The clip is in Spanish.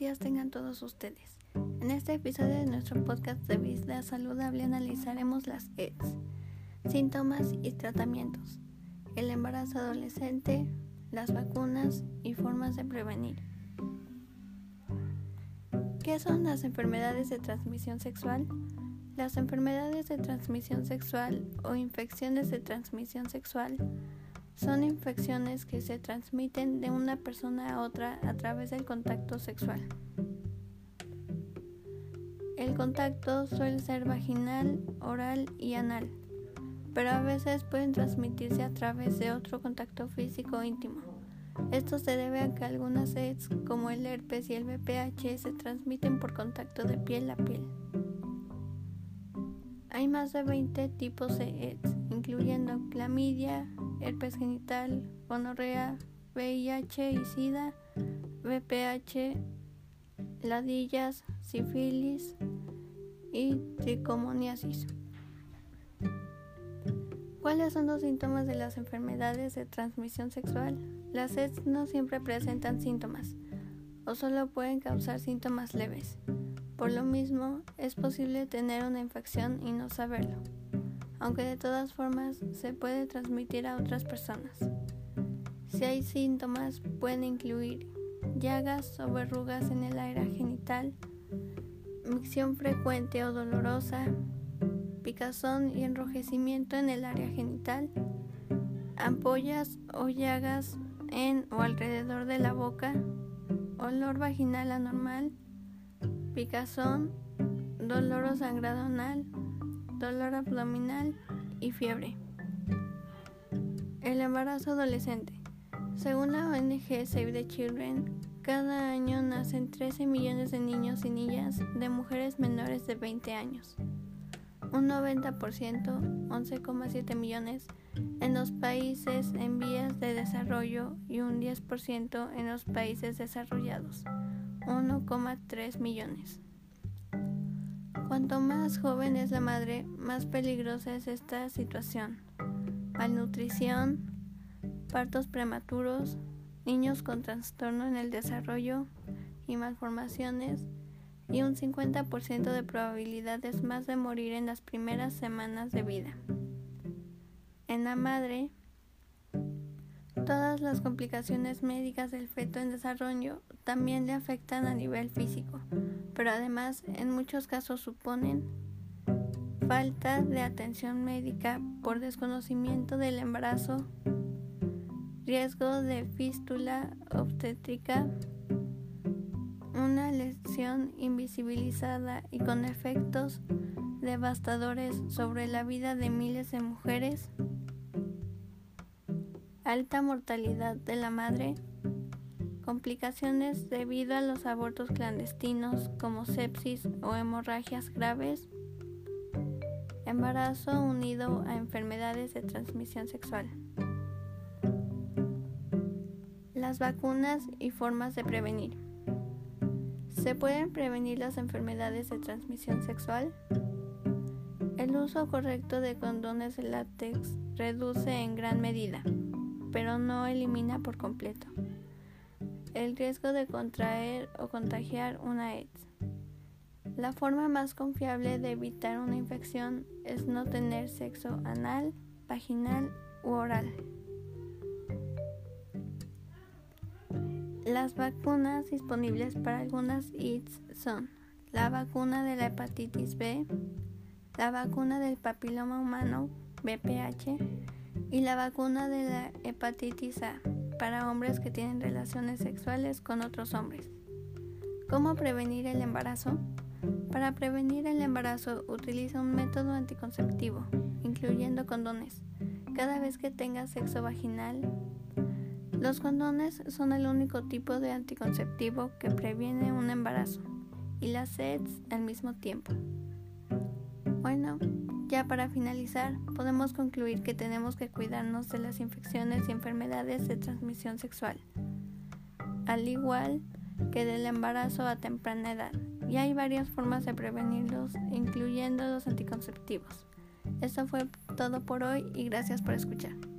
días tengan todos ustedes. En este episodio de nuestro podcast de vida saludable analizaremos las EDS, síntomas y tratamientos, el embarazo adolescente, las vacunas y formas de prevenir. ¿Qué son las enfermedades de transmisión sexual? Las enfermedades de transmisión sexual o infecciones de transmisión sexual son infecciones que se transmiten de una persona a otra a través del contacto sexual. El contacto suele ser vaginal, oral y anal, pero a veces pueden transmitirse a través de otro contacto físico íntimo. Esto se debe a que algunas AIDS, como el herpes y el VPH, se transmiten por contacto de piel a piel. Hay más de 20 tipos de AIDS, incluyendo clamidia, herpes genital, gonorrea, VIH y SIDA, VPH, ladillas, sífilis y tricomoniasis. ¿Cuáles son los síntomas de las enfermedades de transmisión sexual? Las SEDS no siempre presentan síntomas o solo pueden causar síntomas leves. Por lo mismo, es posible tener una infección y no saberlo aunque de todas formas se puede transmitir a otras personas. Si hay síntomas, pueden incluir llagas o verrugas en el área genital, micción frecuente o dolorosa, picazón y enrojecimiento en el área genital, ampollas o llagas en o alrededor de la boca, olor vaginal anormal, picazón, dolor o sangrado anal, dolor abdominal y fiebre. El embarazo adolescente. Según la ONG Save the Children, cada año nacen 13 millones de niños y niñas de mujeres menores de 20 años. Un 90%, 11,7 millones, en los países en vías de desarrollo y un 10% en los países desarrollados, 1,3 millones. Cuanto más joven es la madre, más peligrosa es esta situación. Malnutrición, partos prematuros, niños con trastorno en el desarrollo y malformaciones y un 50% de probabilidades más de morir en las primeras semanas de vida. En la madre, todas las complicaciones médicas del feto en desarrollo también le afectan a nivel físico pero además en muchos casos suponen falta de atención médica por desconocimiento del embarazo, riesgo de fístula obstétrica, una lesión invisibilizada y con efectos devastadores sobre la vida de miles de mujeres, alta mortalidad de la madre, complicaciones debido a los abortos clandestinos como sepsis o hemorragias graves, embarazo unido a enfermedades de transmisión sexual. Las vacunas y formas de prevenir. ¿Se pueden prevenir las enfermedades de transmisión sexual? El uso correcto de condones de látex reduce en gran medida, pero no elimina por completo el riesgo de contraer o contagiar una AIDS. La forma más confiable de evitar una infección es no tener sexo anal, vaginal u oral. Las vacunas disponibles para algunas AIDS son la vacuna de la hepatitis B, la vacuna del papiloma humano, BPH, y la vacuna de la hepatitis A para hombres que tienen relaciones sexuales con otros hombres. ¿Cómo prevenir el embarazo? Para prevenir el embarazo utiliza un método anticonceptivo, incluyendo condones, cada vez que tenga sexo vaginal. Los condones son el único tipo de anticonceptivo que previene un embarazo y las SEDS al mismo tiempo. Bueno, ya para finalizar, podemos concluir que tenemos que cuidarnos de las infecciones y enfermedades de transmisión sexual, al igual que del embarazo a temprana edad, y hay varias formas de prevenirlos, incluyendo los anticonceptivos. Esto fue todo por hoy y gracias por escuchar.